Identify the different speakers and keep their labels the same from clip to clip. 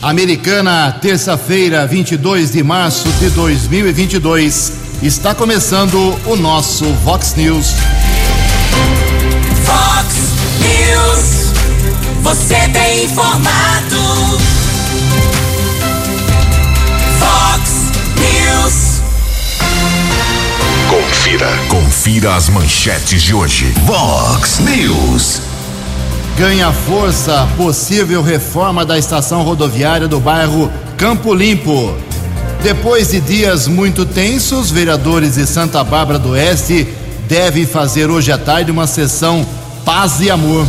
Speaker 1: Americana, terça-feira, 22 de março de 2022. Está começando o nosso Vox News.
Speaker 2: Vox News. Você tem informado. Vox News.
Speaker 3: Confira. Confira as manchetes de hoje. Vox News.
Speaker 1: Ganha força possível reforma da estação rodoviária do bairro Campo Limpo. Depois de dias muito tensos, vereadores de Santa Bárbara do Oeste devem fazer hoje à tarde uma sessão Paz e Amor.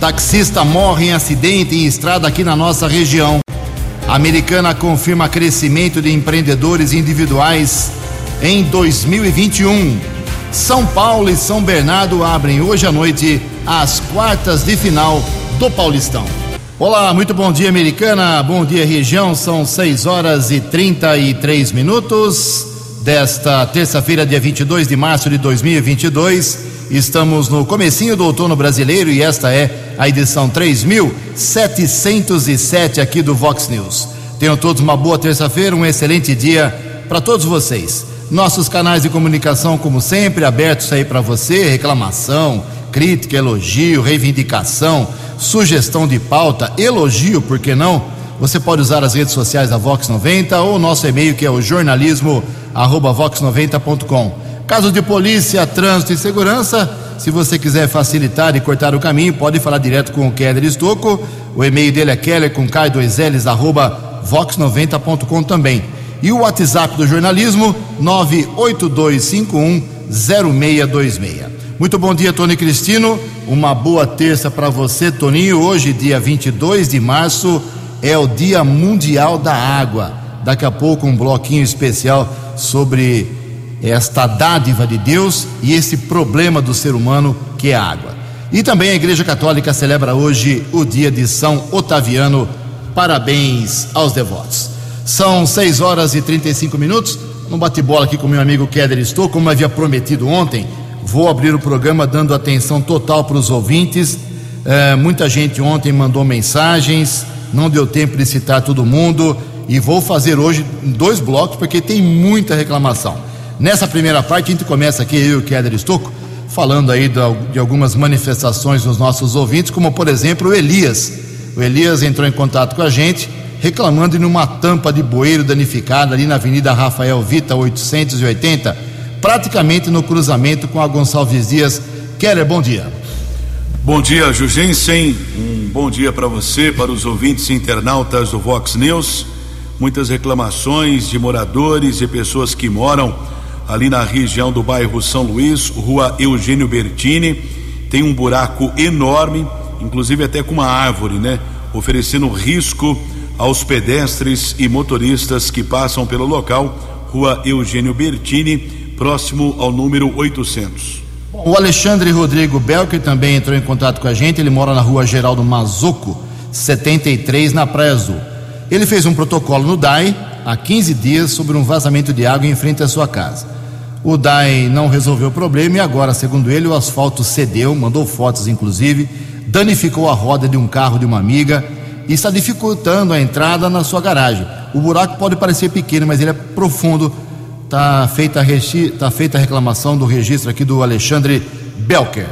Speaker 1: Taxista morre em acidente em estrada aqui na nossa região. A americana confirma crescimento de empreendedores individuais em 2021. São Paulo e São Bernardo abrem hoje à noite as quartas de final do Paulistão. Olá, muito bom dia, americana. Bom dia, região. São 6 horas e 33 minutos desta terça-feira, dia 22 de março de 2022. Estamos no comecinho do outono brasileiro e esta é a edição 3707 aqui do Vox News. Tenham todos uma boa terça-feira, um excelente dia para todos vocês. Nossos canais de comunicação, como sempre, abertos aí para você, reclamação, crítica, elogio, reivindicação, sugestão de pauta, elogio, por que não? Você pode usar as redes sociais da Vox 90 ou o nosso e-mail que é o jornalismo@vox90.com. Casos de polícia, trânsito e segurança, se você quiser facilitar e cortar o caminho, pode falar direto com o Keller Estocco. O e-mail dele é keller com k 2 ls arroba vox90.com também. E o WhatsApp do jornalismo 982510626. Muito bom dia, Tony Cristino. Uma boa terça para você, Toninho. Hoje, dia 22 de março, é o Dia Mundial da Água. Daqui a pouco, um bloquinho especial sobre esta dádiva de Deus e esse problema do ser humano que é a água. E também a Igreja Católica celebra hoje o dia de São Otaviano. Parabéns aos devotos. São 6 horas e 35 minutos. Um bate-bola aqui com meu amigo Keller Estou, como havia prometido ontem. Vou abrir o programa dando atenção total para os ouvintes. É, muita gente ontem mandou mensagens, não deu tempo de citar todo mundo. E vou fazer hoje dois blocos, porque tem muita reclamação. Nessa primeira parte, a gente começa aqui, eu e o Keller Estocco, falando aí de algumas manifestações dos nossos ouvintes, como por exemplo o Elias. O Elias entrou em contato com a gente, reclamando de uma tampa de bueiro danificada ali na Avenida Rafael Vita 880 praticamente no cruzamento com a Gonçalves Dias. Keller, bom dia.
Speaker 4: Bom dia, Jugensen. Um bom dia para você, para os ouvintes internautas do Vox News. Muitas reclamações de moradores e pessoas que moram ali na região do bairro São Luís, rua Eugênio Bertini. Tem um buraco enorme, inclusive até com uma árvore, né? Oferecendo risco aos pedestres e motoristas que passam pelo local, rua Eugênio Bertini, próximo ao número 800.
Speaker 1: O Alexandre Rodrigo Belker também entrou em contato com a gente. Ele mora na rua Geraldo Mazuco, 73, na Praia Azul. Ele fez um protocolo no DAI há 15 dias sobre um vazamento de água em frente à sua casa. O DAI não resolveu o problema e agora, segundo ele, o asfalto cedeu, mandou fotos inclusive, danificou a roda de um carro de uma amiga e está dificultando a entrada na sua garagem. O buraco pode parecer pequeno, mas ele é profundo Está feita, tá feita a reclamação do registro aqui do Alexandre Belker.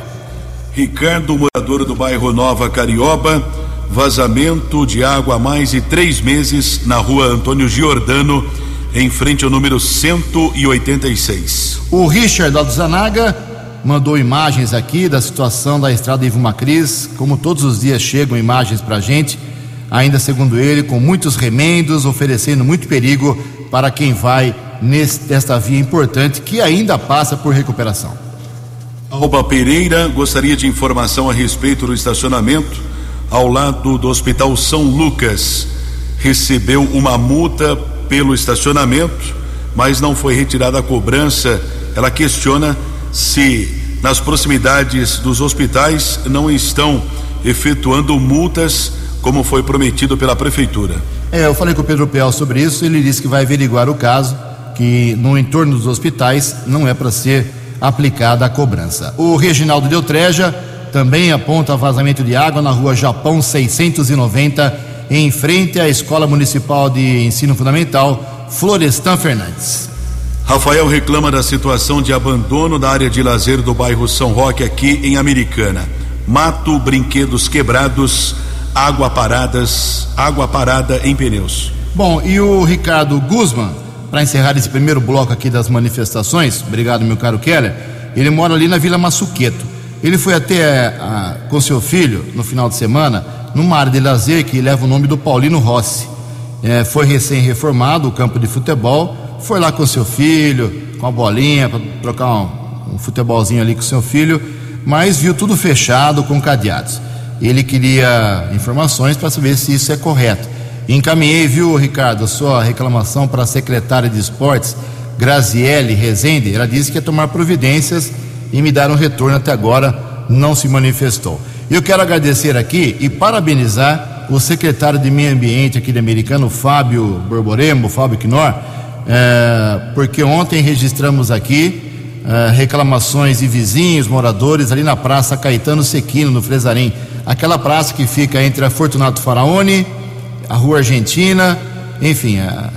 Speaker 4: Ricardo, morador do bairro Nova Carioba, vazamento de água há mais de três meses na rua Antônio Giordano, em frente ao número 186.
Speaker 1: O Richard Alzanaga mandou imagens aqui da situação da estrada Ivo Macris, como todos os dias chegam imagens para a gente, ainda segundo ele, com muitos remendos, oferecendo muito perigo para quem vai nesta via importante que ainda passa por recuperação.
Speaker 4: Alba Pereira gostaria de informação a respeito do estacionamento ao lado do Hospital São Lucas. Recebeu uma multa pelo estacionamento, mas não foi retirada a cobrança. Ela questiona se nas proximidades dos hospitais não estão efetuando multas como foi prometido pela prefeitura.
Speaker 1: É, eu falei com o Pedro Piel sobre isso, ele disse que vai averiguar o caso que no entorno dos hospitais não é para ser aplicada a cobrança. O Reginaldo Deltreja também aponta vazamento de água na rua Japão 690 em frente à Escola Municipal de Ensino Fundamental Florestan Fernandes.
Speaker 4: Rafael reclama da situação de abandono da área de lazer do bairro São Roque aqui em Americana. Mato, brinquedos quebrados, água paradas, água parada em pneus.
Speaker 1: Bom, e o Ricardo Guzman, para encerrar esse primeiro bloco aqui das manifestações, obrigado meu caro Keller, ele mora ali na Vila Massuqueto. Ele foi até a, com seu filho no final de semana numa área de lazer que leva o nome do Paulino Rossi. É, foi recém-reformado o campo de futebol foi lá com seu filho, com a bolinha, para trocar um, um futebolzinho ali com seu filho, mas viu tudo fechado com cadeados. Ele queria informações para saber se isso é correto. Encaminhei, viu, Ricardo, sua reclamação para a secretária de esportes, Graziele Rezende. Ela disse que ia tomar providências e me dar um retorno até agora, não se manifestou. Eu quero agradecer aqui e parabenizar o secretário de Meio Ambiente aqui de Americano, Fábio Borboremo, Fábio Knorr, é, porque ontem registramos aqui é, reclamações de vizinhos, moradores ali na Praça Caetano Sequino, no Fresarim. Aquela praça que fica entre a Fortunato Faraone, a Rua Argentina, enfim, a,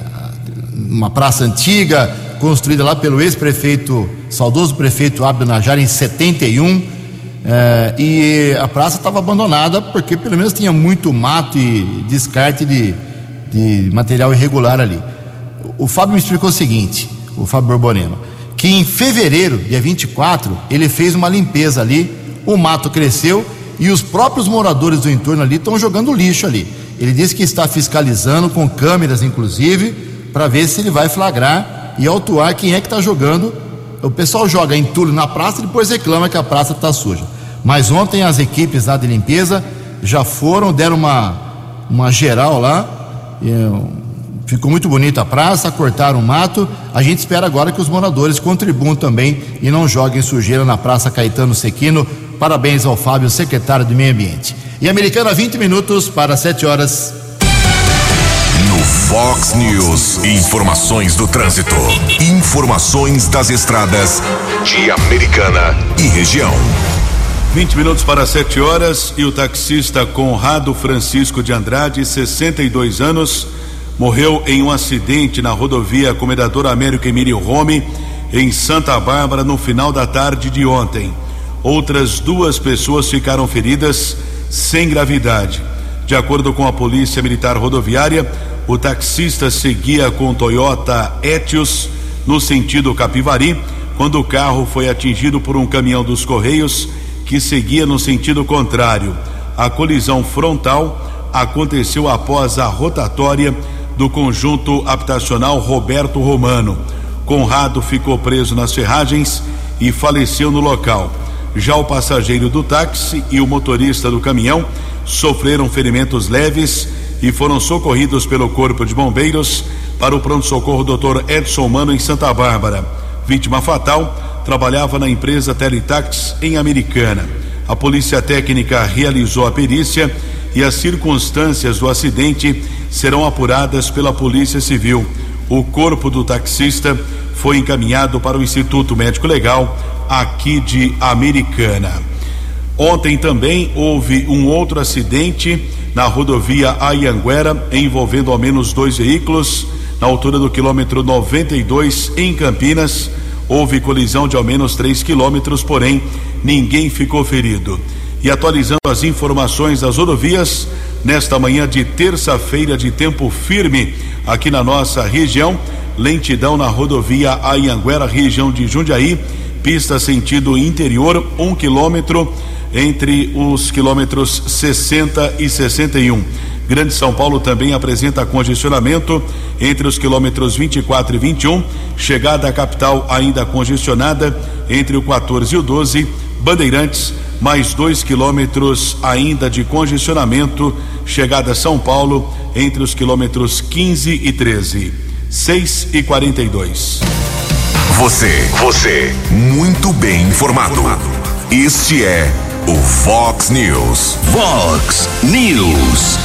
Speaker 1: uma praça antiga, construída lá pelo ex-prefeito, saudoso prefeito Abdo Najar, em 71. É, e a praça estava abandonada porque pelo menos tinha muito mato e descarte de, de material irregular ali o Fábio me explicou o seguinte, o Fábio Borborema, que em fevereiro, dia 24, ele fez uma limpeza ali, o mato cresceu e os próprios moradores do entorno ali estão jogando lixo ali. Ele disse que está fiscalizando, com câmeras inclusive, para ver se ele vai flagrar e autuar quem é que está jogando. O pessoal joga entulho na praça e depois reclama que a praça está suja. Mas ontem as equipes lá de limpeza já foram, deram uma, uma geral lá, Ficou muito bonita a praça, cortaram o mato. A gente espera agora que os moradores contribuam também e não joguem sujeira na Praça Caetano Sequino. Parabéns ao Fábio, secretário do Meio Ambiente. E Americana, 20 minutos para 7 horas.
Speaker 3: No Fox News, informações do trânsito. Informações das estradas de Americana e região.
Speaker 4: 20 minutos para 7 horas e o taxista Conrado Francisco de Andrade, 62 anos morreu em um acidente na rodovia Comendador Américo Emílio Rome, em Santa Bárbara, no final da tarde de ontem. Outras duas pessoas ficaram feridas sem gravidade. De acordo com a Polícia Militar Rodoviária, o taxista seguia com Toyota Etios no sentido Capivari, quando o carro foi atingido por um caminhão dos Correios que seguia no sentido contrário. A colisão frontal aconteceu após a rotatória do conjunto habitacional Roberto Romano. Conrado ficou preso nas ferragens e faleceu no local. Já o passageiro do táxi e o motorista do caminhão sofreram ferimentos leves e foram socorridos pelo Corpo de Bombeiros para o pronto-socorro Dr. Edson Mano em Santa Bárbara. Vítima fatal trabalhava na empresa Teletax em Americana. A polícia técnica realizou a perícia e as circunstâncias do acidente serão apuradas pela Polícia Civil. O corpo do taxista foi encaminhado para o Instituto Médico Legal aqui de Americana. Ontem também houve um outro acidente na rodovia Ayanguera envolvendo ao menos dois veículos na altura do quilômetro 92 em Campinas. Houve colisão de ao menos 3 quilômetros, porém ninguém ficou ferido. E atualizando as informações das rodovias, nesta manhã de terça-feira de tempo firme aqui na nossa região, lentidão na rodovia Ayanguera, região de Jundiaí, pista sentido interior, um quilômetro entre os quilômetros 60 e 61. Grande São Paulo também apresenta congestionamento entre os quilômetros 24 e 21. Chegada à capital ainda congestionada entre o 14 e o 12. Bandeirantes mais dois quilômetros ainda de congestionamento, chegada a São Paulo, entre os quilômetros 15 e 13. 6 e 42.
Speaker 3: Você, você, muito bem informado. Este é o Fox News. Fox News.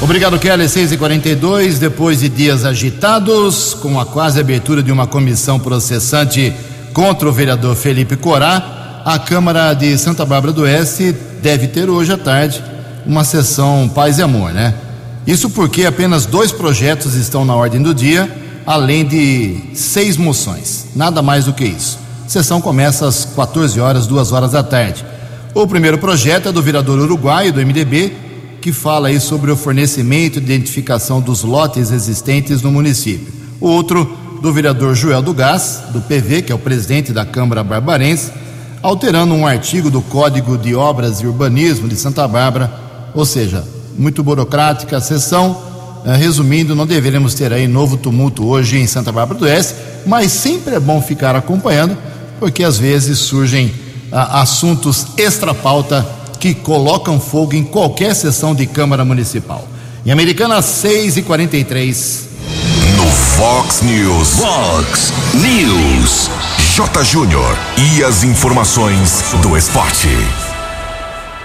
Speaker 1: Obrigado, Kelly. 6 e 42 Depois de dias agitados, com a quase abertura de uma comissão processante contra o vereador Felipe Corá, a Câmara de Santa Bárbara do Oeste deve ter hoje à tarde uma sessão paz e amor, né? Isso porque apenas dois projetos estão na ordem do dia, além de seis moções. Nada mais do que isso. A sessão começa às 14 horas, 2 horas da tarde. O primeiro projeto é do vereador uruguaio do MDB, que fala aí sobre o fornecimento e identificação dos lotes existentes no município. O outro do vereador Joel do Gás, do PV, que é o presidente da Câmara Barbarense, alterando um artigo do Código de Obras e Urbanismo de Santa Bárbara, ou seja, muito burocrática a sessão. Eh, resumindo, não deveremos ter aí novo tumulto hoje em Santa Bárbara do Oeste, mas sempre é bom ficar acompanhando, porque às vezes surgem ah, assuntos extra-pauta que colocam fogo em qualquer sessão de Câmara Municipal. Em Americana, 6 e 43
Speaker 3: No Fox News. Fox News. J. Júnior. E as informações do esporte.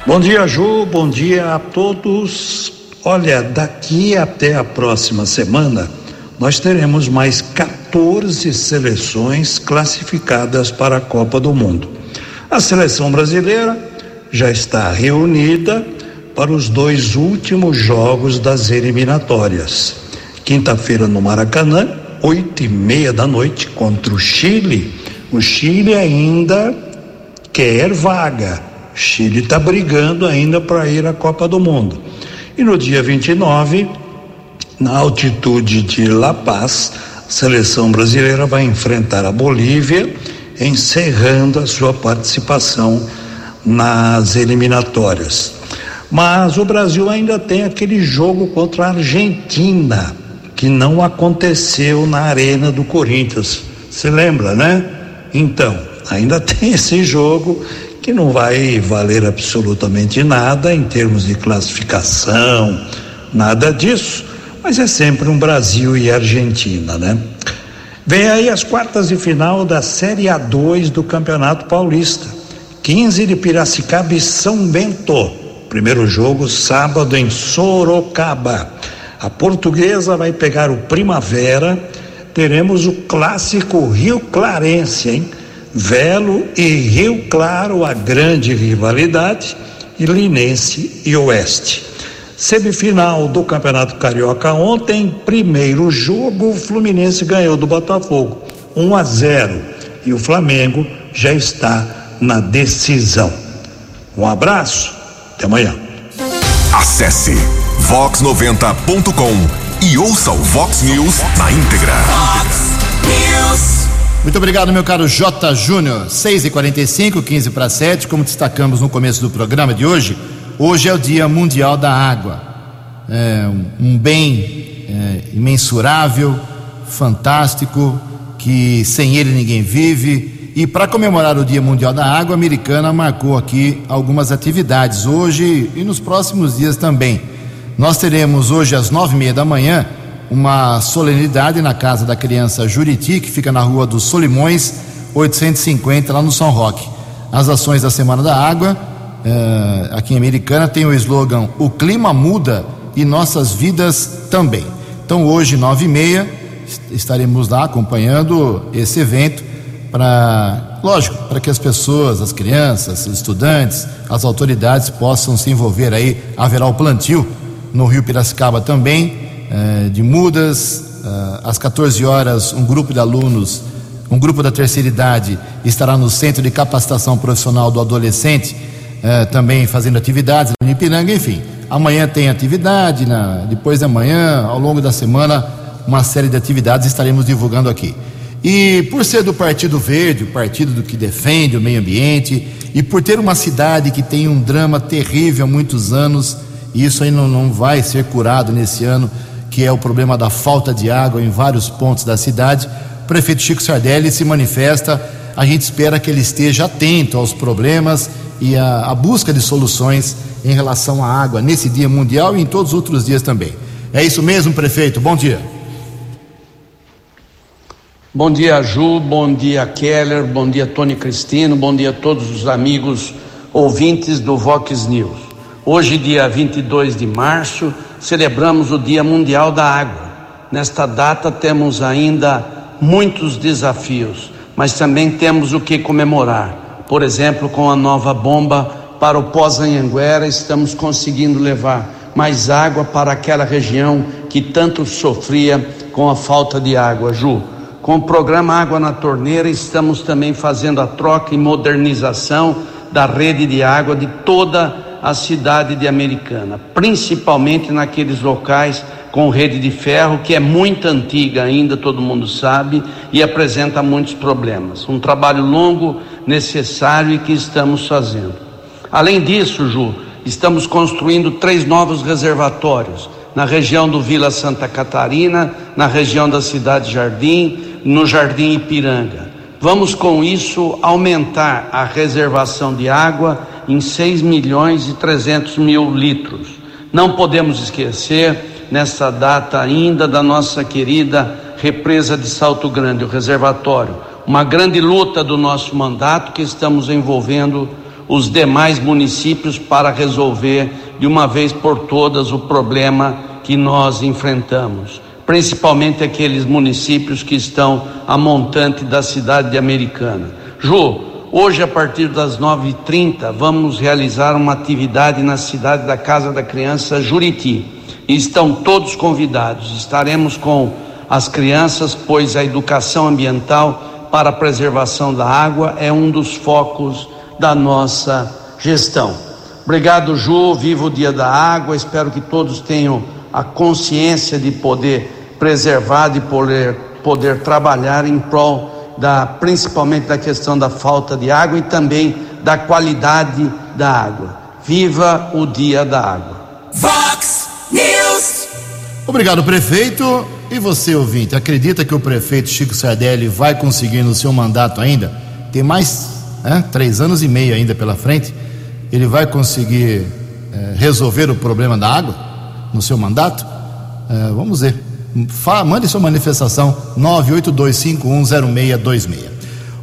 Speaker 5: Bom dia, Ju. Bom dia a todos. Olha, daqui até a próxima semana, nós teremos mais 14 seleções classificadas para a Copa do Mundo. A seleção brasileira já está reunida para os dois últimos jogos das eliminatórias. Quinta-feira no Maracanã, oito e meia da noite, contra o Chile. O Chile ainda quer vaga. Chile está brigando ainda para ir à Copa do Mundo. E no dia 29, na altitude de La Paz, a seleção brasileira vai enfrentar a Bolívia, encerrando a sua participação nas eliminatórias. Mas o Brasil ainda tem aquele jogo contra a Argentina, que não aconteceu na Arena do Corinthians. Se lembra, né? Então, ainda tem esse jogo que não vai valer absolutamente nada em termos de classificação, nada disso, mas é sempre um Brasil e Argentina, né? Vem aí as quartas de final da Série A2 do Campeonato Paulista. 15 de Piracicaba e São Bento. Primeiro jogo sábado em Sorocaba. A portuguesa vai pegar o Primavera. Teremos o clássico Rio Clarense, hein? Velo e Rio Claro, a grande rivalidade, e Linense e Oeste. Semifinal do Campeonato Carioca ontem, primeiro jogo, o Fluminense ganhou do Botafogo, 1 a 0, e o Flamengo já está na decisão. Um abraço, até amanhã.
Speaker 3: Acesse vox90.com e ouça o Vox News na íntegra.
Speaker 1: Muito obrigado, meu caro J. Júnior. 6 e 45 15 para 7. Como destacamos no começo do programa de hoje, hoje é o Dia Mundial da Água. É um, um bem é, imensurável, fantástico, que sem ele ninguém vive. E para comemorar o Dia Mundial da Água, a americana marcou aqui algumas atividades hoje e nos próximos dias também. Nós teremos hoje às nove e meia da manhã uma solenidade na casa da criança Juriti, que fica na rua dos Solimões, 850, lá no São Roque. As ações da Semana da Água, eh, aqui em Americana, tem o slogan O clima muda e nossas vidas também. Então, hoje, nove e meia, est- estaremos lá acompanhando esse evento para, lógico, para que as pessoas, as crianças, os estudantes, as autoridades possam se envolver aí. Haverá o plantio no Rio Piracicaba também, eh, de mudas. eh, às 14 horas, um grupo de alunos, um grupo da terceira idade, estará no Centro de Capacitação Profissional do Adolescente, eh, também fazendo atividades no Ipiranga, enfim. Amanhã tem atividade, na, depois de amanhã, ao longo da semana, uma série de atividades estaremos divulgando aqui. E por ser do Partido Verde, o partido do que defende o meio ambiente, e por ter uma cidade que tem um drama terrível há muitos anos, e isso aí não, não vai ser curado nesse ano, que é o problema da falta de água em vários pontos da cidade, o prefeito Chico Sardelli se manifesta. A gente espera que ele esteja atento aos problemas e à, busca de soluções em relação à água nesse Dia Mundial e em todos os outros dias também. É isso mesmo, prefeito? Bom dia.
Speaker 6: Bom dia, Ju, bom dia, Keller, bom dia, Tony Cristino, bom dia a todos os amigos ouvintes do Vox News. Hoje, dia 22 de março, celebramos o Dia Mundial da Água. Nesta data temos ainda muitos desafios, mas também temos o que comemorar. Por exemplo, com a nova bomba para o pós-Anhanguera, estamos conseguindo levar mais água para aquela região que tanto sofria com a falta de água, Ju. Com o programa Água na Torneira, estamos também fazendo a troca e modernização da rede de água de toda a cidade de Americana, principalmente naqueles locais com rede de ferro, que é muito antiga ainda, todo mundo sabe, e apresenta muitos problemas. Um trabalho longo, necessário e que estamos fazendo. Além disso, Ju, estamos construindo três novos reservatórios na região do Vila Santa Catarina, na região da Cidade Jardim, no Jardim Ipiranga. Vamos com isso aumentar a reservação de água em 6 milhões e 300 mil litros. Não podemos esquecer, nessa data ainda, da nossa querida represa de Salto Grande, o reservatório. Uma grande luta do nosso mandato que estamos envolvendo os demais municípios para resolver de uma vez por todas o problema que nós enfrentamos, principalmente aqueles municípios que estão a montante da cidade de Americana. Ju, hoje a partir das 9h30 vamos realizar uma atividade na cidade da Casa da Criança Juriti. Estão todos convidados. Estaremos com as crianças, pois a educação ambiental para a preservação da água é um dos focos da nossa gestão. Obrigado, Ju. Viva o Dia da Água. Espero que todos tenham a consciência de poder preservar, de poder, poder trabalhar em prol da, principalmente da questão da falta de água e também da qualidade da água. Viva o Dia da Água.
Speaker 2: Vox News.
Speaker 1: Obrigado, prefeito. E você, ouvinte, acredita que o prefeito Chico Sardelli vai conseguir no seu mandato ainda? Tem mais né, três anos e meio ainda pela frente. Ele vai conseguir é, resolver o problema da água no seu mandato? É, vamos ver. Fa mande sua manifestação 982510626.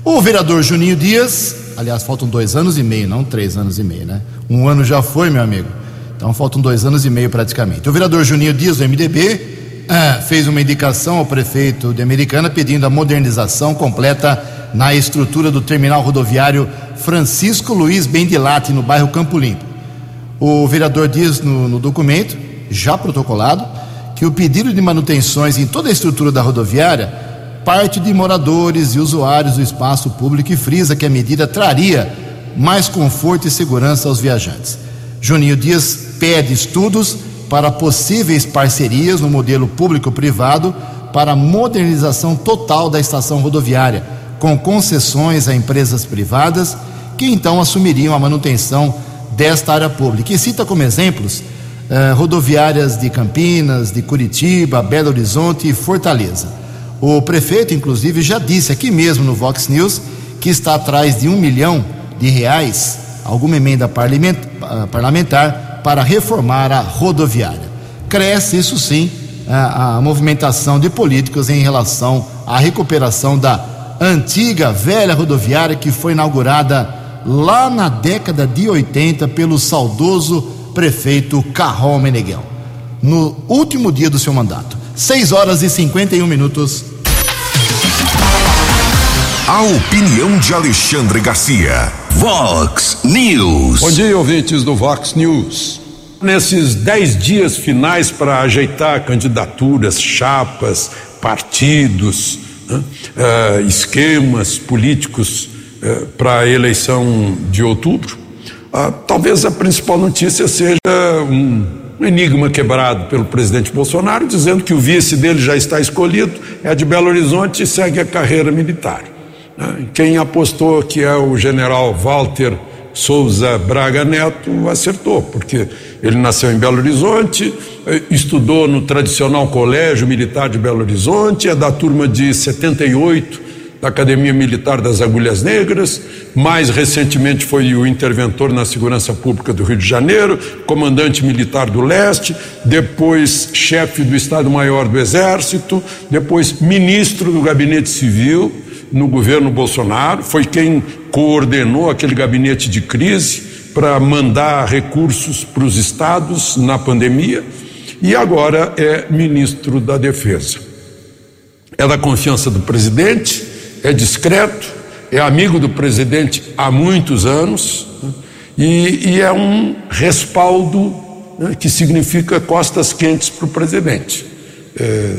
Speaker 1: O vereador Juninho Dias, aliás, faltam dois anos e meio, não três anos e meio, né? Um ano já foi, meu amigo. Então faltam dois anos e meio praticamente. O vereador Juninho Dias, do MDB, é, fez uma indicação ao prefeito de Americana pedindo a modernização completa na estrutura do terminal rodoviário Francisco Luiz Bendilate, no bairro Campo Limpo. O vereador diz no, no documento, já protocolado, que o pedido de manutenções em toda a estrutura da rodoviária parte de moradores e usuários do espaço público e frisa que a medida traria mais conforto e segurança aos viajantes. Juninho Dias pede estudos para possíveis parcerias no modelo público-privado para a modernização total da estação rodoviária, com concessões a empresas privadas que então assumiriam a manutenção desta área pública. E cita como exemplos eh, rodoviárias de Campinas, de Curitiba, Belo Horizonte e Fortaleza. O prefeito, inclusive, já disse aqui mesmo no Vox News que está atrás de um milhão de reais, alguma emenda parlamentar, para reformar a rodoviária. Cresce, isso sim, a, a movimentação de políticos em relação à recuperação da antiga, velha rodoviária que foi inaugurada lá na década de 80 pelo saudoso prefeito Carrol Meneghel, no último dia do seu mandato. 6 horas e 51 minutos.
Speaker 3: A opinião de Alexandre Garcia. Vox News.
Speaker 7: Bom dia, ouvintes do Vox News. Nesses dez dias finais para ajeitar candidaturas, chapas, partidos, né, uh, esquemas políticos uh, para a eleição de outubro, uh, talvez a principal notícia seja um, um enigma quebrado pelo presidente Bolsonaro, dizendo que o vice dele já está escolhido, é de Belo Horizonte e segue a carreira militar. Né. Quem apostou que é o general Walter Souza Braga Neto acertou, porque ele nasceu em Belo Horizonte, eh, estudou no tradicional Colégio Militar de Belo Horizonte, é da turma de 78 da Academia Militar das Agulhas Negras, mais recentemente foi o interventor na Segurança Pública do Rio de Janeiro, comandante militar do Leste, depois chefe do Estado-Maior do Exército, depois ministro do Gabinete Civil no governo Bolsonaro, foi quem coordenou aquele gabinete de crise para mandar recursos para os estados na pandemia e agora é ministro da Defesa. É da confiança do presidente, é discreto, é amigo do presidente há muitos anos né, e, e é um respaldo né, que significa costas quentes para o presidente, é,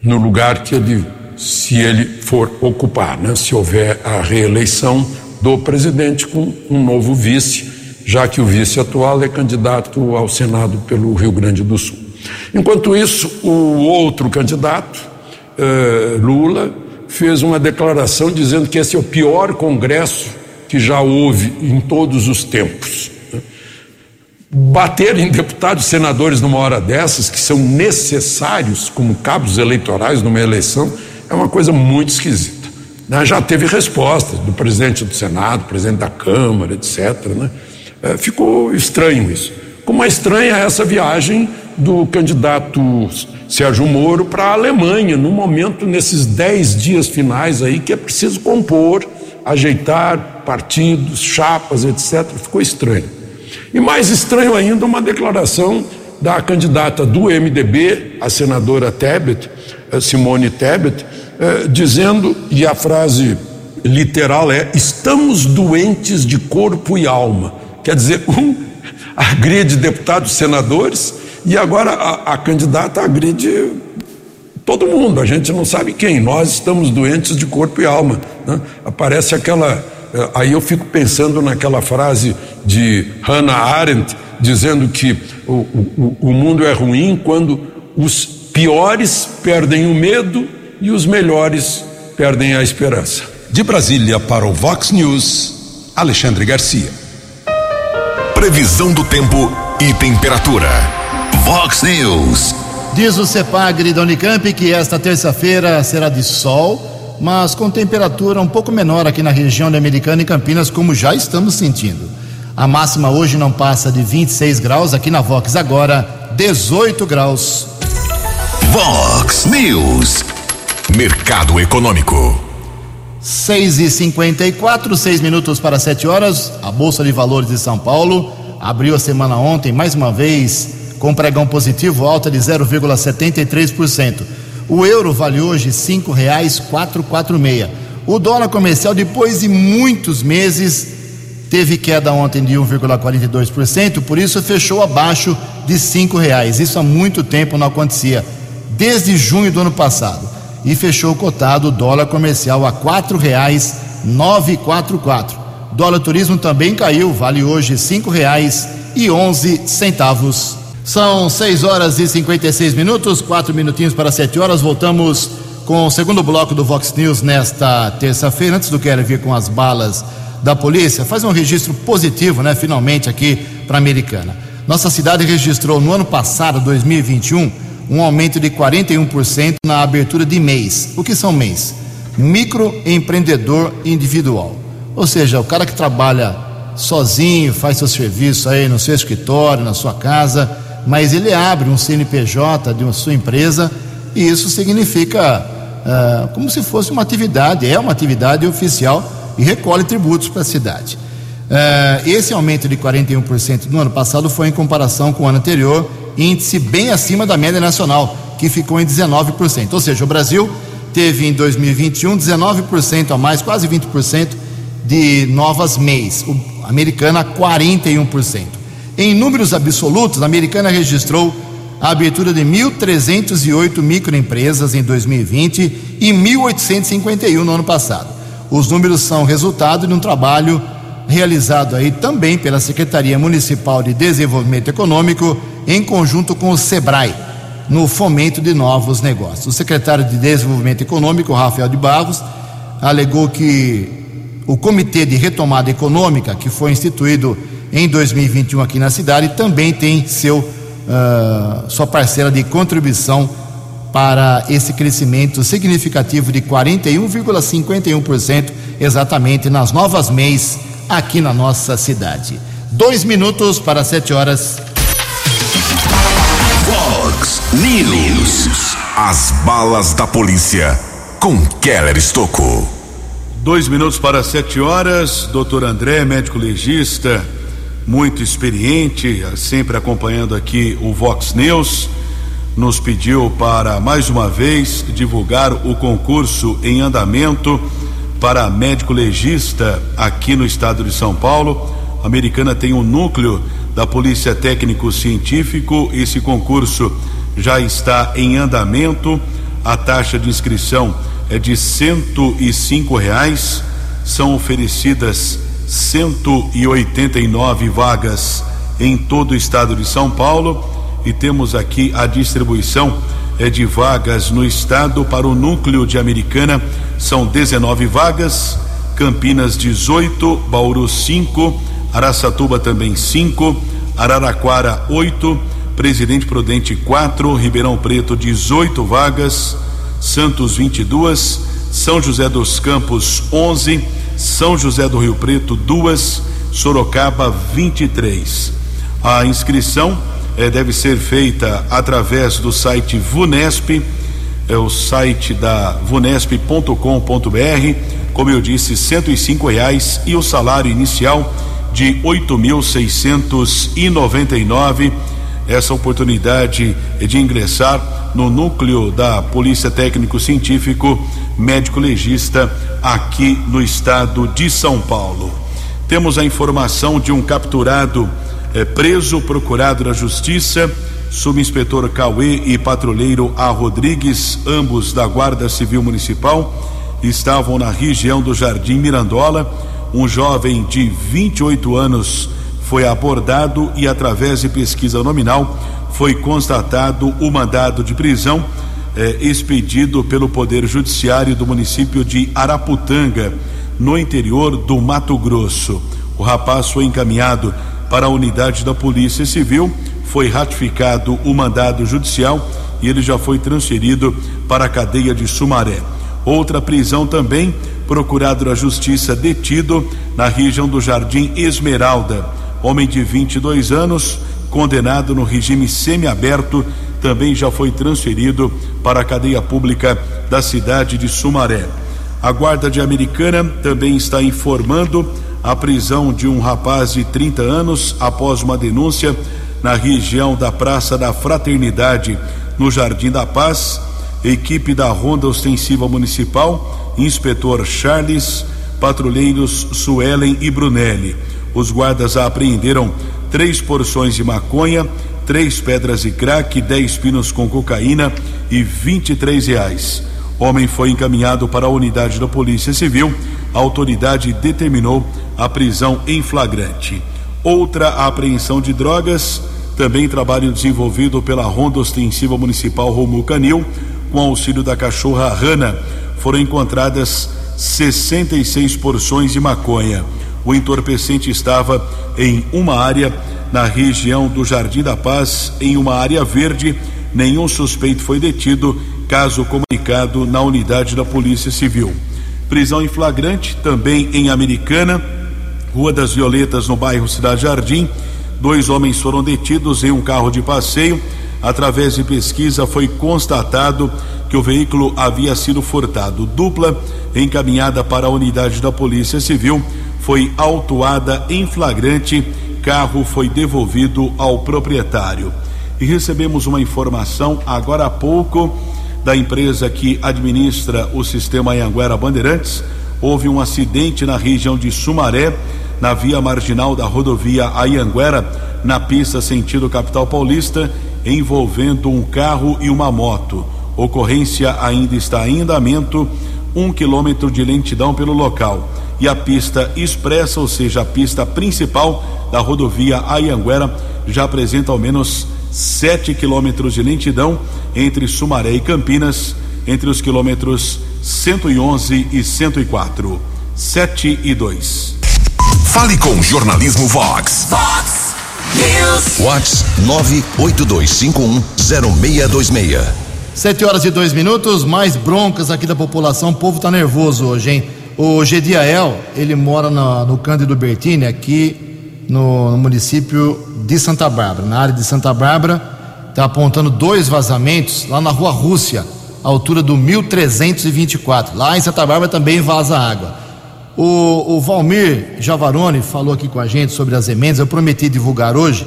Speaker 7: no lugar que ele, se ele for ocupar, né, se houver a reeleição do presidente com um novo vice, já que o vice atual é candidato ao Senado pelo Rio Grande do Sul. Enquanto isso, o outro candidato, eh, Lula, fez uma declaração dizendo que esse é o pior congresso que já houve em todos os tempos. Bater em deputados senadores numa hora dessas, que são necessários como cabos eleitorais numa eleição, é uma coisa muito esquisita. Né? Já teve respostas do presidente do Senado, presidente da Câmara, etc. Né? É, ficou estranho isso. Como é estranha essa viagem do candidato Sérgio Moro para a Alemanha, no momento, nesses dez dias finais aí, que é preciso compor, ajeitar partidos, chapas, etc. Ficou estranho. E mais estranho ainda, uma declaração da candidata do MDB, a senadora Tebet, eh, Simone Tebet, eh, dizendo, e a frase literal é: estamos doentes de corpo e alma. Quer dizer, um agride deputados, senadores, e agora a, a candidata agride todo mundo, a gente não sabe quem. Nós estamos doentes de corpo e alma. Né? Aparece aquela. Eh, aí eu fico pensando naquela frase de Hannah Arendt, dizendo que o, o, o mundo é ruim quando os piores perdem o medo e os melhores perdem a esperança.
Speaker 3: De Brasília para o Vox News, Alexandre Garcia. Previsão do tempo e temperatura. Vox News.
Speaker 1: Diz o CEPAGRI da Unicamp que esta terça-feira será de sol, mas com temperatura um pouco menor aqui na região da Americana e Campinas, como já estamos sentindo. A máxima hoje não passa de 26 graus, aqui na Vox agora 18 graus.
Speaker 3: Vox News. Mercado Econômico.
Speaker 1: 6 e 54 6 minutos para 7 horas. A Bolsa de Valores de São Paulo abriu a semana ontem, mais uma vez, com pregão positivo, alta de 0,73%. O euro vale hoje R$ 5,446. O dólar comercial, depois de muitos meses, teve queda ontem de 1,42%, por isso fechou abaixo de R$ reais. Isso há muito tempo não acontecia, desde junho do ano passado. E fechou cotado o dólar comercial a R$ 4,944. Dólar turismo também caiu, vale hoje R$ 5,11. São 6 horas e 56 minutos, quatro minutinhos para 7 horas. Voltamos com o segundo bloco do Vox News nesta terça-feira. Antes do Quero vir com as balas da polícia, faz um registro positivo, né? Finalmente aqui para a Americana. Nossa cidade registrou no ano passado, 2021, um aumento de 41% na abertura de mês. O que são mês? Microempreendedor individual. Ou seja, o cara que trabalha sozinho, faz seu serviço aí no seu escritório, na sua casa, mas ele abre um CNPJ de uma sua empresa e isso significa uh, como se fosse uma atividade, é uma atividade oficial e recolhe tributos para a cidade. Uh, esse aumento de 41% no ano passado foi em comparação com o ano anterior, índice bem acima da média nacional, que ficou em 19%. Ou seja, o Brasil teve em 2021 19% a mais, quase 20% de novas MEIs. O americana 41%. Em números absolutos, a americana registrou a abertura de 1.308 microempresas em 2020 e 1.851 no ano passado. Os números são resultado de um trabalho realizado aí também pela Secretaria Municipal de Desenvolvimento Econômico em conjunto com o SEBRAE no fomento de novos negócios. O secretário de Desenvolvimento Econômico, Rafael de Barros, alegou que o Comitê de Retomada Econômica, que foi instituído em 2021 aqui na cidade, também tem seu, uh, sua parcela de contribuição para esse crescimento significativo de 41,51% exatamente nas novas MEIs aqui na nossa cidade. Dois minutos para sete horas.
Speaker 3: News. As balas da polícia com Keller Estocou.
Speaker 4: Dois minutos para sete horas. Doutor André, médico legista muito experiente, sempre acompanhando aqui o Vox News, nos pediu para mais uma vez divulgar o concurso em andamento para médico legista aqui no estado de São Paulo. A Americana tem um núcleo da Polícia Técnico Científico. Esse concurso já está em andamento. A taxa de inscrição é de cento e cinco reais. São oferecidas 189 vagas em todo o estado de São Paulo. E temos aqui a distribuição é de vagas no estado para o núcleo de Americana. São 19 vagas, Campinas 18, Bauru 5, Araçatuba também 5, Araraquara 8, Presidente Prudente 4, Ribeirão Preto 18 vagas, Santos 22, São José dos Campos 11, São José do Rio Preto 2, Sorocaba 23. A inscrição eh, deve ser feita através do site VUNESP, é o site da vunesp.com.br, como eu disse, cento e reais e o salário inicial de oito mil seiscentos e noventa e nove. Essa oportunidade de ingressar no núcleo da Polícia Técnico Científico Médico Legista aqui no estado de São Paulo. Temos a informação de um capturado é, preso, procurado na Justiça, subinspetor Cauê e patrulheiro A. Rodrigues, ambos da Guarda Civil Municipal, estavam na região do Jardim Mirandola. Um jovem de 28 anos foi abordado e, através de pesquisa nominal, foi constatado o mandado de prisão eh, expedido pelo Poder Judiciário do município de Araputanga, no interior do Mato Grosso. O rapaz foi encaminhado para a unidade da Polícia Civil, foi ratificado o mandado judicial e ele já foi transferido para a cadeia de Sumaré. Outra prisão também, procurado da Justiça detido na região do Jardim Esmeralda. Homem de 22 anos, condenado no regime semiaberto, também já foi transferido para a cadeia pública da cidade de Sumaré. A Guarda de Americana também está informando a prisão de um rapaz de 30 anos após uma denúncia na região da Praça da Fraternidade, no Jardim da Paz. Equipe da Ronda Ostensiva Municipal, inspetor Charles, patrulheiros Suelen e Brunelli. Os guardas apreenderam três porções de maconha, três pedras de crack, dez pinos com cocaína e 23 reais. Homem foi encaminhado para a unidade da Polícia Civil. A autoridade determinou a prisão em flagrante. Outra apreensão de drogas, também trabalho desenvolvido pela Ronda Ostensiva Municipal Romulo Canil, com auxílio da cachorra Rana, foram encontradas 66 porções de maconha. O entorpecente estava em uma área na região do Jardim da Paz, em uma área verde. Nenhum suspeito foi detido, caso comunicado na unidade da Polícia Civil. Prisão em flagrante também em Americana Rua das Violetas, no bairro Cidade Jardim. Dois homens foram detidos em um carro de passeio. Através de pesquisa, foi constatado que o veículo havia sido furtado. Dupla encaminhada para a unidade da Polícia Civil foi autuada em flagrante. Carro foi devolvido ao proprietário. E recebemos uma informação agora há pouco da empresa que administra o sistema Anhanguera Bandeirantes. Houve um acidente na região de Sumaré na via marginal da rodovia Ayanguera, na pista sentido capital paulista, envolvendo um carro e uma moto. Ocorrência ainda está em andamento, um quilômetro de lentidão pelo local. E a pista expressa, ou seja, a pista principal da rodovia Ayanguera, já apresenta ao menos 7 quilômetros de lentidão entre Sumaré e Campinas, entre os quilômetros 111 e 104. 7 e 2.
Speaker 3: Fale com Jornalismo Vox.
Speaker 2: Vox News.
Speaker 3: Vox 982510626.
Speaker 1: Sete horas e dois minutos, mais broncas aqui da população. O povo tá nervoso hoje, hein? O Gediael, ele mora na, no Cândido Bertini, aqui no, no, município de Santa Bárbara. Na área de Santa Bárbara, está apontando dois vazamentos lá na rua Rússia, altura do 1324. Lá em Santa Bárbara também vaza água. O, o Valmir Javarone falou aqui com a gente sobre as emendas. Eu prometi divulgar hoje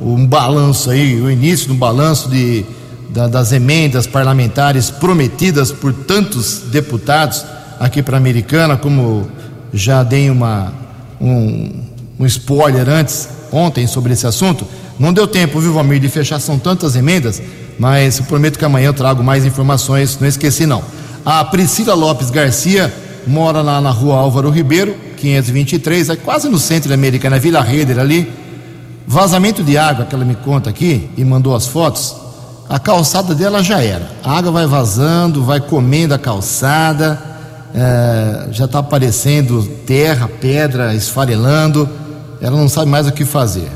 Speaker 1: um balanço aí, o início do balanço de, da, das emendas parlamentares prometidas por tantos deputados aqui para a Americana, como já dei uma, um, um spoiler antes, ontem, sobre esse assunto. Não deu tempo, viu, Valmir, de fechar, são tantas emendas, mas prometo que amanhã eu trago mais informações, não esqueci não. A Priscila Lopes Garcia mora lá na rua Álvaro Ribeiro, 523, é quase no centro da América, na Vila Reder ali. Vazamento de água que ela me conta aqui e mandou as fotos. A calçada dela já era. A água vai vazando, vai comendo a calçada, é, já está aparecendo terra, pedra, esfarelando. Ela não sabe mais o que fazer.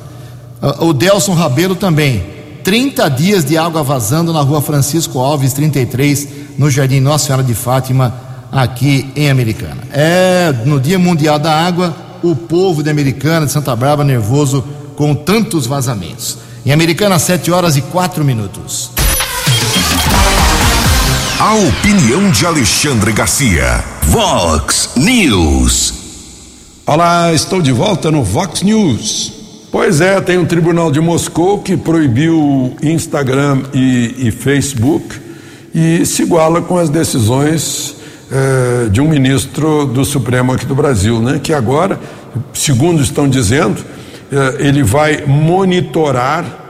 Speaker 1: O Delson Rabelo também. 30 dias de água vazando na rua Francisco Alves, 33, no Jardim Nossa Senhora de Fátima, aqui em Americana. É no Dia Mundial da Água, o povo de Americana, de Santa Bárbara, nervoso com tantos vazamentos. Em Americana, 7 horas e 4 minutos.
Speaker 3: A opinião de Alexandre Garcia.
Speaker 2: Vox News.
Speaker 7: Olá, estou de volta no Vox News. Pois é, tem um tribunal de Moscou que proibiu Instagram e, e Facebook e se iguala com as decisões eh, de um ministro do Supremo aqui do Brasil, né? Que agora, segundo estão dizendo, eh, ele vai monitorar,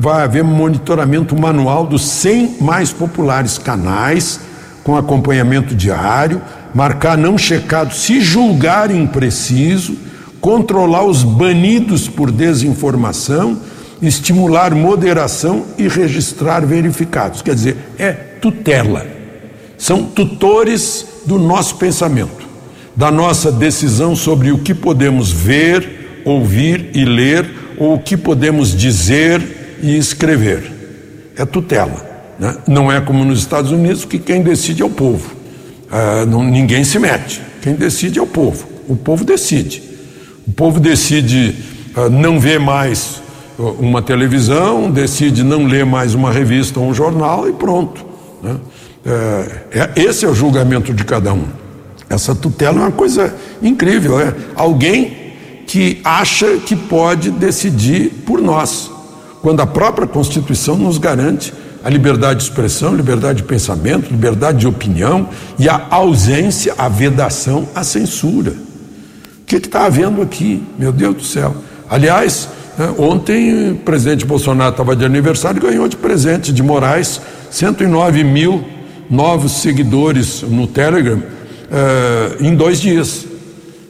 Speaker 7: vai haver monitoramento manual dos 100 mais populares canais, com acompanhamento diário, marcar não checado, se julgar impreciso, controlar os banidos por desinformação, estimular moderação e registrar verificados. Quer dizer, é tutela. São tutores do nosso pensamento, da nossa decisão sobre o que podemos ver, ouvir e ler, ou o que podemos dizer e escrever. É tutela. Né? Não é como nos Estados Unidos, que quem decide é o povo. Ah, não, ninguém se mete. Quem decide é o povo. O povo decide. O povo decide ah, não ver mais ah, uma televisão, decide não ler mais uma revista ou um jornal e pronto. Né? É, é, esse é o julgamento de cada um. Essa tutela é uma coisa incrível. É alguém que acha que pode decidir por nós, quando a própria Constituição nos garante a liberdade de expressão, liberdade de pensamento, liberdade de opinião e a ausência, a vedação, a censura. O que está havendo aqui? Meu Deus do céu. Aliás, né, ontem o presidente Bolsonaro estava de aniversário e ganhou de presente de Moraes 109 mil novos seguidores no Telegram eh, em dois dias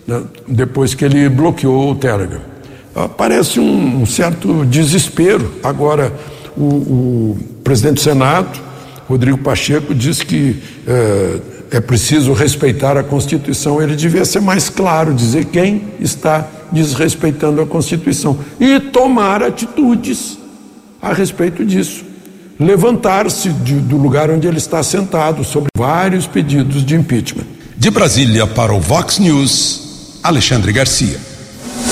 Speaker 7: né, depois que ele bloqueou o Telegram. Ah, parece um, um certo desespero. Agora, o, o, presidente do Senado, Rodrigo Pacheco, diz que é, é preciso respeitar a Constituição. Ele devia ser mais claro, dizer quem está desrespeitando a Constituição e tomar atitudes a respeito disso. Levantar-se do lugar onde ele está sentado sobre vários pedidos de impeachment.
Speaker 3: De Brasília para o Vox News. Alexandre Garcia.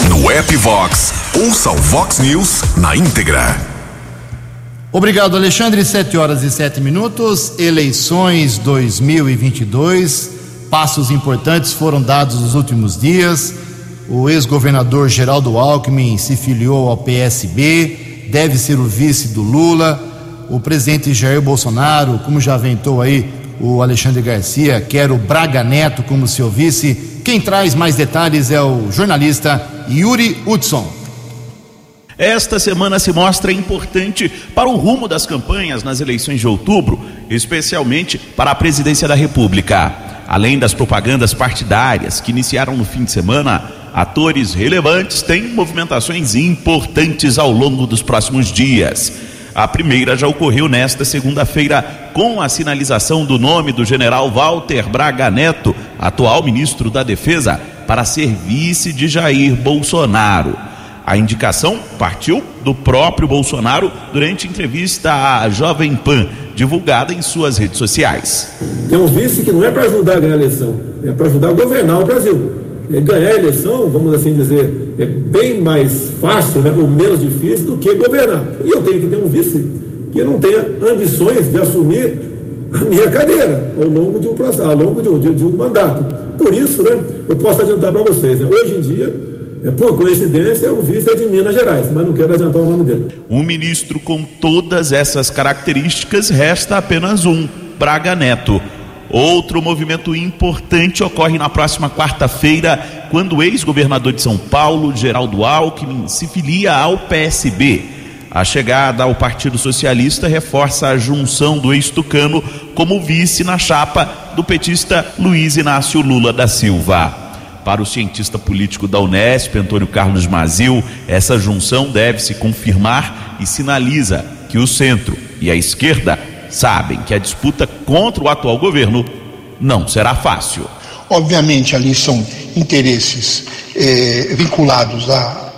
Speaker 3: No app Vox, ouça o Vox News na íntegra.
Speaker 1: Obrigado, Alexandre. Sete horas e sete minutos. Eleições 2022. Passos importantes foram dados nos últimos dias. O ex-governador Geraldo Alckmin se filiou ao PSB, deve ser o vice do Lula. O presidente Jair Bolsonaro, como já aventou aí o Alexandre Garcia, quer o Braga Neto como seu vice quem traz mais detalhes é o jornalista Yuri Hudson.
Speaker 8: Esta semana se mostra importante para o rumo das campanhas nas eleições de outubro, especialmente para a presidência da República. Além das propagandas partidárias que iniciaram no fim de semana, atores relevantes têm movimentações importantes ao longo dos próximos dias. A primeira já ocorreu nesta segunda-feira com a sinalização do nome do general Walter Braga Neto, atual ministro da Defesa, para ser vice de Jair Bolsonaro. A indicação partiu do próprio Bolsonaro durante entrevista à Jovem Pan, divulgada em suas redes sociais.
Speaker 9: Tem um vice que não é para ajudar a ganhar a eleição, é para ajudar a governar o Brasil. É, ganhar a eleição, vamos assim dizer, é bem mais fácil, né, ou menos difícil do que governar. E eu tenho que ter um vice que não tenha ambições de assumir a minha cadeira ao longo de um ao longo de um, de, de um mandato. Por isso, né, eu posso adiantar para vocês, né, hoje em dia, é, por coincidência, o vice é de Minas Gerais, mas não quero adiantar o nome dele.
Speaker 8: Um ministro com todas essas características resta apenas um, Braga Neto. Outro movimento importante ocorre na próxima quarta-feira, quando o ex-governador de São Paulo, Geraldo Alckmin, se filia ao PSB. A chegada ao Partido Socialista reforça a junção do ex-tucano como vice na chapa do petista Luiz Inácio Lula da Silva. Para o cientista político da Unesp, Antônio Carlos Mazil, essa junção deve se confirmar e sinaliza que o centro e a esquerda sabem que a disputa contra o atual governo não será fácil.
Speaker 10: Obviamente, ali são interesses eh, vinculados a,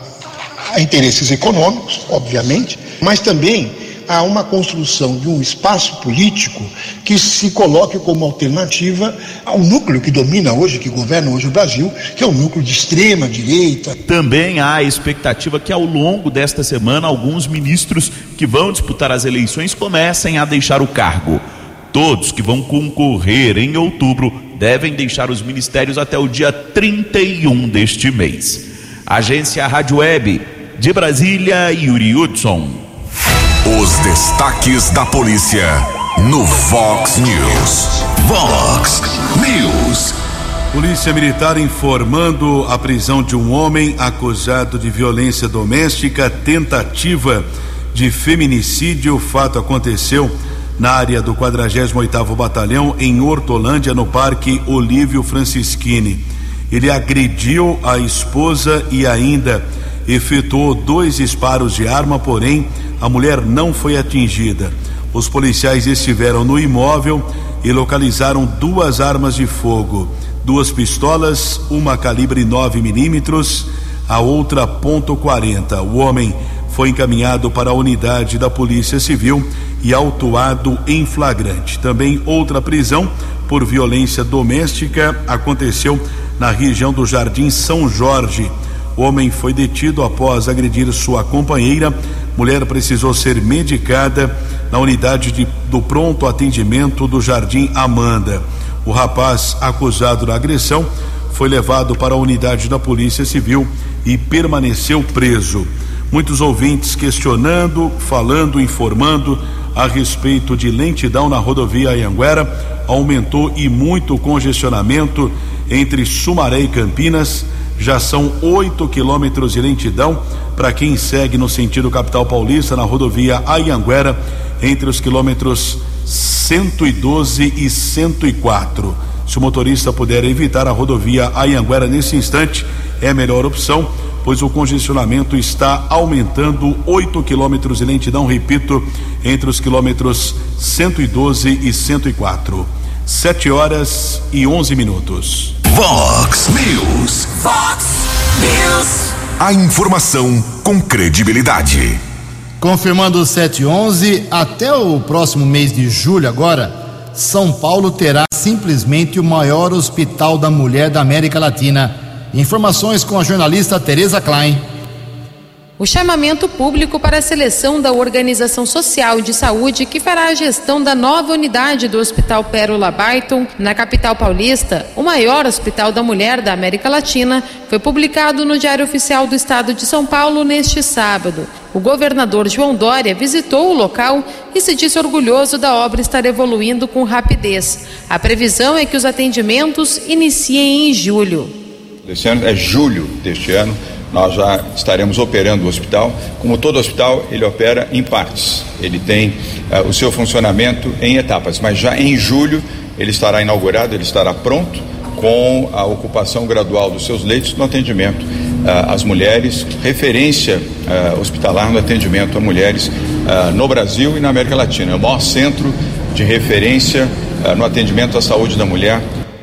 Speaker 10: a interesses econômicos, obviamente, mas também a uma construção de um espaço político que se coloque como alternativa ao núcleo que domina hoje, que governa hoje o Brasil, que é o núcleo de extrema direita.
Speaker 8: Também há a expectativa que ao longo desta semana alguns ministros que vão disputar as eleições comecem a deixar o cargo. Todos que vão concorrer em outubro devem deixar os ministérios até o dia 31 deste mês. Agência Rádio Web de Brasília, Yuri Hudson.
Speaker 2: Os destaques da polícia no Vox News. Vox News.
Speaker 4: Polícia Militar informando a prisão de um homem acusado de violência doméstica, tentativa de feminicídio. O fato aconteceu na área do 48º Batalhão em Hortolândia, no Parque Olívio Francischini. Ele agrediu a esposa e ainda efetuou dois disparos de arma, porém a mulher não foi atingida. Os policiais estiveram no imóvel e localizaram duas armas de fogo, duas pistolas, uma calibre 9 milímetros, a outra ponto .40. O homem foi encaminhado para a unidade da Polícia Civil e autuado em flagrante. Também outra prisão por violência doméstica aconteceu na região do Jardim São Jorge. O homem foi detido após agredir sua companheira. Mulher precisou ser medicada na unidade de, do pronto atendimento do Jardim Amanda. O rapaz acusado da agressão foi levado para a unidade da Polícia Civil e permaneceu preso. Muitos ouvintes questionando, falando, informando a respeito de lentidão na rodovia Anhanguera. Aumentou e muito congestionamento entre Sumaré e Campinas já são 8 quilômetros de lentidão para quem segue no sentido capital paulista na rodovia Ayanguera, entre os quilômetros 112 e 104. Se o motorista puder evitar a rodovia Ayanguera nesse instante, é a melhor opção, pois o congestionamento está aumentando 8 quilômetros de lentidão, repito, entre os quilômetros 112 e 104. 7 horas e 11 minutos.
Speaker 2: Vox News.
Speaker 11: Vox News.
Speaker 2: A informação com credibilidade.
Speaker 1: Confirmando o 711, até o próximo mês de julho agora, São Paulo terá simplesmente o maior hospital da mulher da América Latina. Informações com a jornalista Tereza Klein.
Speaker 12: O chamamento público para a seleção da Organização Social de Saúde que fará a gestão da nova unidade do Hospital Pérola Baiton, na capital paulista, o maior hospital da mulher da América Latina, foi publicado no Diário Oficial do Estado de São Paulo neste sábado. O governador João Dória visitou o local e se disse orgulhoso da obra estar evoluindo com rapidez. A previsão é que os atendimentos iniciem em julho.
Speaker 13: Esse ano é julho deste ano nós já estaremos operando o hospital. Como todo hospital, ele opera em partes. Ele tem uh, o seu funcionamento em etapas, mas já em julho ele estará inaugurado, ele estará pronto com a ocupação gradual dos seus leitos no atendimento uh, às mulheres, referência uh, hospitalar no atendimento a mulheres no Brasil e na América Latina. É o maior centro de referência no atendimento à saúde da mulher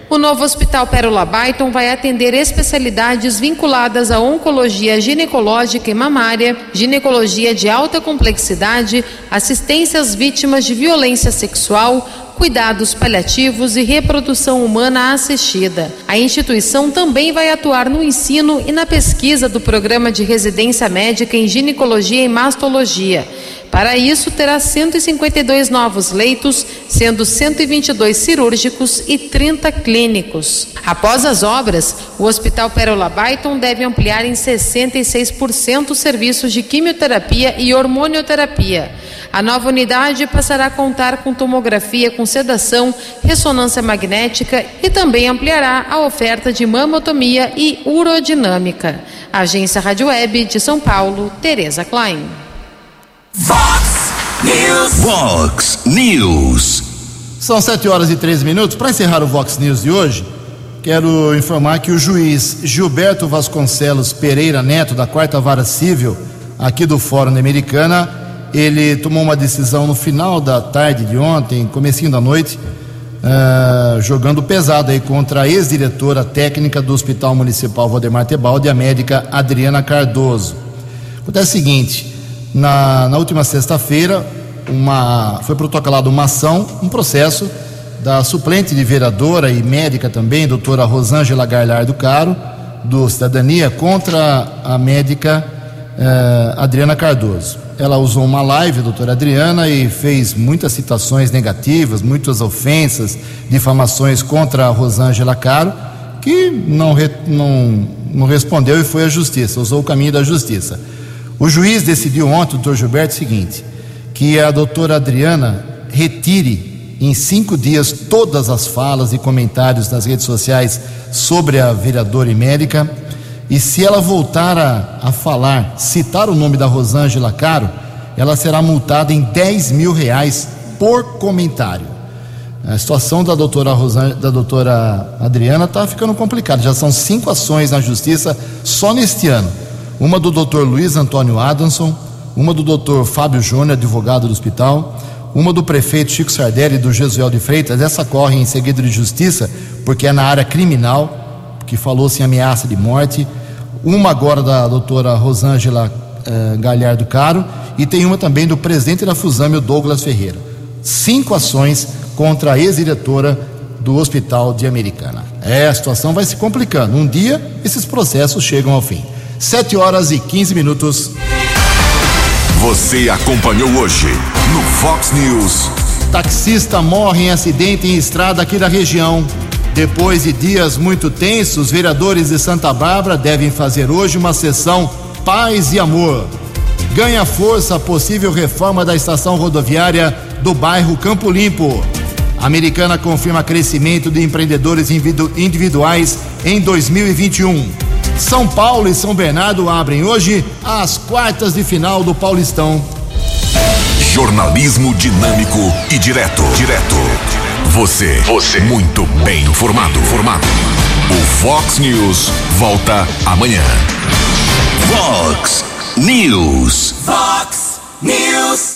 Speaker 12: o novo Hospital Pérola Baiton vai atender especialidades vinculadas à oncologia ginecológica e mamária, ginecologia de alta complexidade, assistência às vítimas de violência sexual, cuidados paliativos e reprodução humana assistida. A instituição também vai atuar no ensino e na pesquisa do programa de residência médica em ginecologia e mastologia. Para isso, terá 152 novos leitos, sendo 122 cirúrgicos e 30 clínicos. Após as obras, o Hospital Pérola Baiton deve ampliar em 66% os serviços de quimioterapia e hormonioterapia. A nova unidade passará a contar com tomografia com sedação, ressonância magnética e também ampliará a oferta de mamotomia e urodinâmica. Agência Rádio Web de São Paulo, Tereza Klein.
Speaker 2: Vox News. Vox News.
Speaker 1: São 7 horas e 13 minutos. Para encerrar o Vox News de hoje, quero informar que o juiz Gilberto Vasconcelos Pereira Neto, da Quarta Vara Civil, aqui do Fórum da Americana, ele tomou uma decisão no final da tarde de ontem, comecinho da noite, uh, jogando pesado aí contra a ex-diretora técnica do Hospital Municipal Valdemar Tebaldi, a médica Adriana Cardoso. Acontece o seguinte, na, na última sexta-feira, uma, foi protocolada uma ação, um processo da suplente de vereadora e médica também, doutora Rosângela Garlardo Caro, do Cidadania, contra a médica eh, Adriana Cardoso. Ela usou uma live, doutora Adriana, e fez muitas citações negativas, muitas ofensas, difamações contra a Rosângela Caro, que não, não, não respondeu e foi à justiça, usou o caminho da justiça. O juiz decidiu ontem, doutor Gilberto, o seguinte: que a doutora Adriana retire em cinco dias todas as falas e comentários nas redes sociais sobre a vereadora médica. E se ela voltar a, a falar, citar o nome da Rosângela Caro, ela será multada em 10 mil reais por comentário. A situação da doutora, da doutora Adriana está ficando complicada. Já são cinco ações na justiça só neste ano uma do Dr. Luiz Antônio Adamson, uma do Dr. Fábio Júnior, advogado do hospital, uma do prefeito Chico Sardelli e do Jesuel de Freitas, essa corre em segredo de justiça, porque é na área criminal, que falou-se em ameaça de morte, uma agora da doutora Rosângela eh, Galhardo Caro, e tem uma também do presidente da Fusame, o Douglas Ferreira. Cinco ações contra a ex-diretora do Hospital de Americana. É, a situação vai se complicando. Um dia, esses processos chegam ao fim. 7 horas e 15 minutos.
Speaker 2: Você acompanhou hoje no Fox News.
Speaker 1: Taxista morre em acidente em estrada aqui da região. Depois de dias muito tensos, vereadores de Santa Bárbara devem fazer hoje uma sessão Paz e Amor. Ganha força a possível reforma da estação rodoviária do bairro Campo Limpo. A americana confirma crescimento de empreendedores individuais em 2021. São Paulo e São Bernardo abrem hoje as quartas de final do Paulistão.
Speaker 2: Jornalismo dinâmico e direto. Direto. Você. Você. Muito bem informado. Formado. O Fox News volta amanhã. Fox News.
Speaker 11: Fox News.